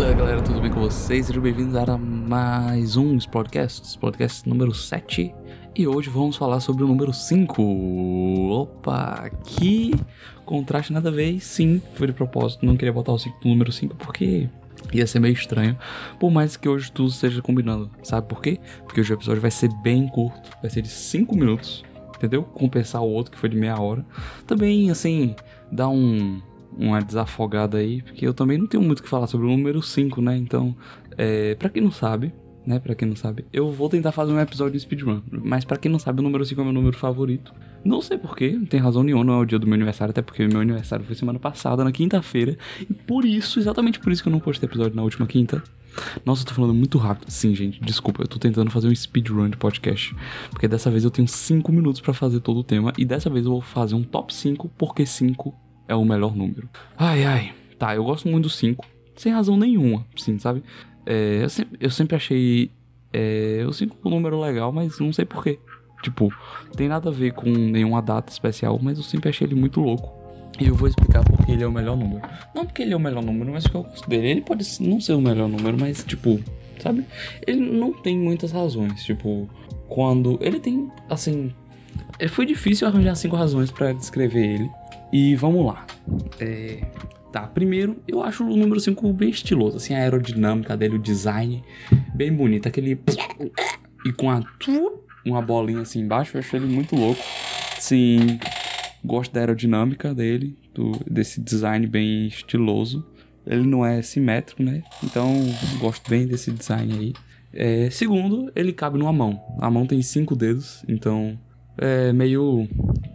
Fala galera, tudo bem com vocês? Sejam bem-vindos a mais um podcast, podcast número 7 e hoje vamos falar sobre o número 5. Opa, que contraste nada a ver, sim, foi de propósito, não queria botar o 5 no número 5 porque ia ser meio estranho, por mais que hoje tudo esteja combinando, sabe por quê? Porque hoje o episódio vai ser bem curto, vai ser de 5 minutos, entendeu? Compensar o outro que foi de meia hora. Também, assim, dá um uma desafogada aí, porque eu também não tenho muito o que falar sobre o número 5, né? Então, é, para quem não sabe, né? Pra quem não sabe, eu vou tentar fazer um episódio de speedrun. Mas para quem não sabe, o número 5 é meu número favorito. Não sei porquê, não tem razão nenhuma, não é o dia do meu aniversário, até porque meu aniversário foi semana passada, na quinta-feira. E por isso, exatamente por isso que eu não postei episódio na última quinta. Nossa, eu tô falando muito rápido. Sim, gente, desculpa, eu tô tentando fazer um speedrun de podcast. Porque dessa vez eu tenho 5 minutos para fazer todo o tema. E dessa vez eu vou fazer um top 5, porque 5 é o melhor número. Ai, ai. Tá, eu gosto muito do 5. Sem razão nenhuma, sim, sabe? É, eu, sempre, eu sempre achei é, o 5 um número legal, mas não sei porquê. Tipo, tem nada a ver com nenhuma data especial, mas eu sempre achei ele muito louco. E eu vou explicar porque ele é o melhor número. Não porque ele é o melhor número, mas porque eu dele. Ele pode não ser o melhor número, mas, tipo, sabe? Ele não tem muitas razões. Tipo, quando. Ele tem, assim. Foi difícil arranjar cinco razões para descrever ele. E vamos lá. É, tá, primeiro, eu acho o número 5 bem estiloso, assim, a aerodinâmica dele, o design, bem bonito. Aquele. E com a. Uma bolinha assim embaixo, eu acho ele muito louco. Sim, gosto da aerodinâmica dele, do, desse design bem estiloso. Ele não é simétrico, né? Então, gosto bem desse design aí. É, segundo, ele cabe numa mão. A mão tem cinco dedos, então é meio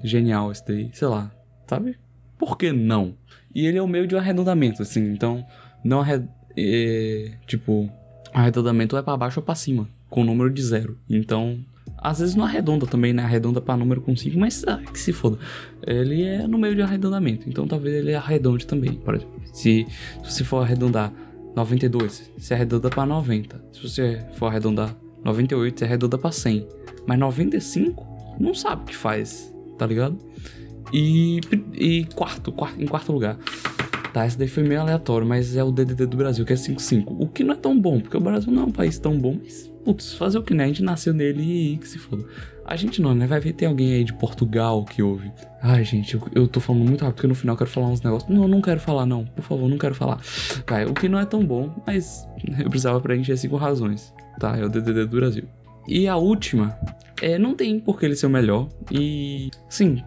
genial esse daí. Sei lá, sabe? Por que não? E ele é o meio de um arredondamento, assim, então não é, tipo, arredondamento é para baixo ou para cima, com o número de zero. Então, às vezes não arredonda também, né? Arredonda para número com 5, mas ah, que se foda. Ele é no meio de arredondamento, então talvez ele arredonde também. Se, se você for arredondar 92, você arredonda para 90. Se você for arredondar 98, você arredonda para 100. Mas 95, não sabe o que faz, tá ligado? E, e quarto, quarto, em quarto lugar. Tá, esse daí foi meio aleatório, mas é o DDD do Brasil, que é 5-5. O que não é tão bom, porque o Brasil não é um país tão bom, mas, putz, fazer o que né? A gente nasceu nele e que se foda. A gente não, né? Vai ver, tem alguém aí de Portugal que ouve. Ai, gente, eu, eu tô falando muito rápido, porque no final eu quero falar uns negócios. Não, não quero falar, não. Por favor, não quero falar. Vai, o que não é tão bom, mas eu precisava preencher cinco razões. Tá, é o DDD do Brasil. E a última, é, não tem por que ele ser o melhor. E, sim,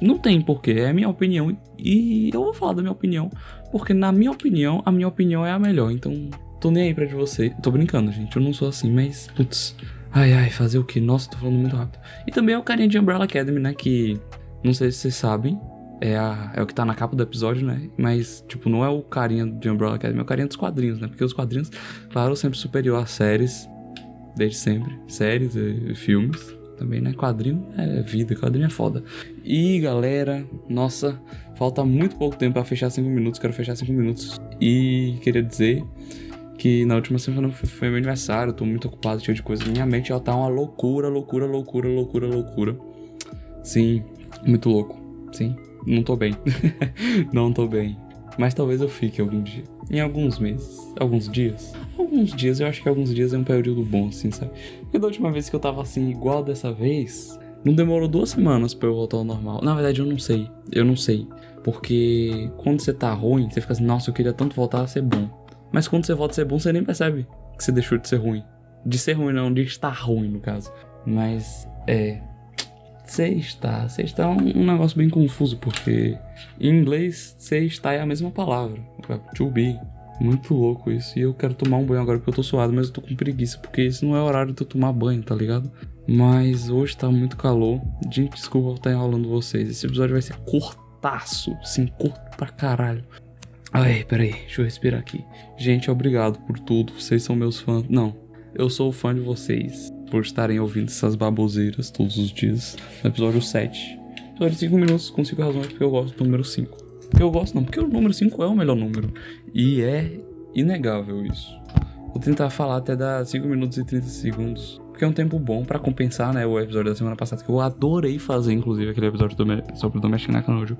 não tem porquê, é a minha opinião. E eu vou falar da minha opinião, porque na minha opinião, a minha opinião é a melhor. Então, tô nem aí pra de você. Tô brincando, gente, eu não sou assim, mas, putz. Ai, ai, fazer o que? Nossa, tô falando muito rápido. E também é o carinha de Umbrella Academy, né? Que, não sei se vocês sabem, é, a, é o que tá na capa do episódio, né? Mas, tipo, não é o carinha de Umbrella Academy, é o carinha dos quadrinhos, né? Porque os quadrinhos, claro, sempre superior às séries, desde sempre. Séries e filmes também, né? Quadrinho é vida, quadrinho é foda. E galera, nossa, falta muito pouco tempo para fechar 5 minutos, quero fechar 5 minutos. E queria dizer que na última semana foi meu aniversário, tô muito ocupado, cheio de coisas. Minha mente já tá uma loucura, loucura, loucura, loucura, loucura. Sim, muito louco. Sim, não tô bem. não tô bem. Mas talvez eu fique algum dia. Em alguns meses. Alguns dias. Alguns dias, eu acho que alguns dias é um período bom, assim, sabe? Porque da última vez que eu tava assim, igual dessa vez, não demorou duas semanas pra eu voltar ao normal. Na verdade, eu não sei. Eu não sei. Porque quando você tá ruim, você fica assim, nossa, eu queria tanto voltar a ser bom. Mas quando você volta a ser bom, você nem percebe que você deixou de ser ruim. De ser ruim, não, de estar ruim, no caso. Mas, é. Sexta. Sexta é um, um negócio bem confuso, porque em inglês, sexta é a mesma palavra. To be. Muito louco isso. E eu quero tomar um banho agora porque eu tô suado, mas eu tô com preguiça, porque esse não é horário de eu tomar banho, tá ligado? Mas hoje tá muito calor. Gente, desculpa eu estar enrolando vocês. Esse episódio vai ser cortaço. Sim, curto pra caralho. Ai, peraí, deixa eu respirar aqui. Gente, obrigado por tudo. Vocês são meus fãs. Não, eu sou fã de vocês por estarem ouvindo essas baboseiras todos os dias. No episódio 7. Episódio de 5 minutos com 5 razões porque eu gosto do número 5. Porque eu gosto não, porque o número 5 é o melhor número. E é inegável isso. Vou tentar falar até dar 5 minutos e 30 segundos. Porque é um tempo bom para compensar, né? O episódio da semana passada, que eu adorei fazer, inclusive, aquele episódio do, sobre o Domestic Nakanojo.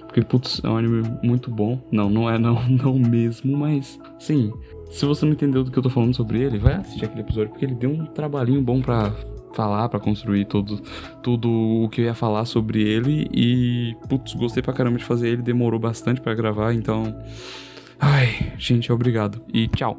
Porque, putz, é um anime muito bom. Não, não é não, não mesmo, mas sim. Se você não entendeu do que eu tô falando sobre ele, vai assistir aquele episódio, porque ele deu um trabalhinho bom pra falar, para construir tudo, tudo o que eu ia falar sobre ele. E, putz, gostei pra caramba de fazer ele, demorou bastante para gravar, então. Ai, gente, obrigado. E tchau.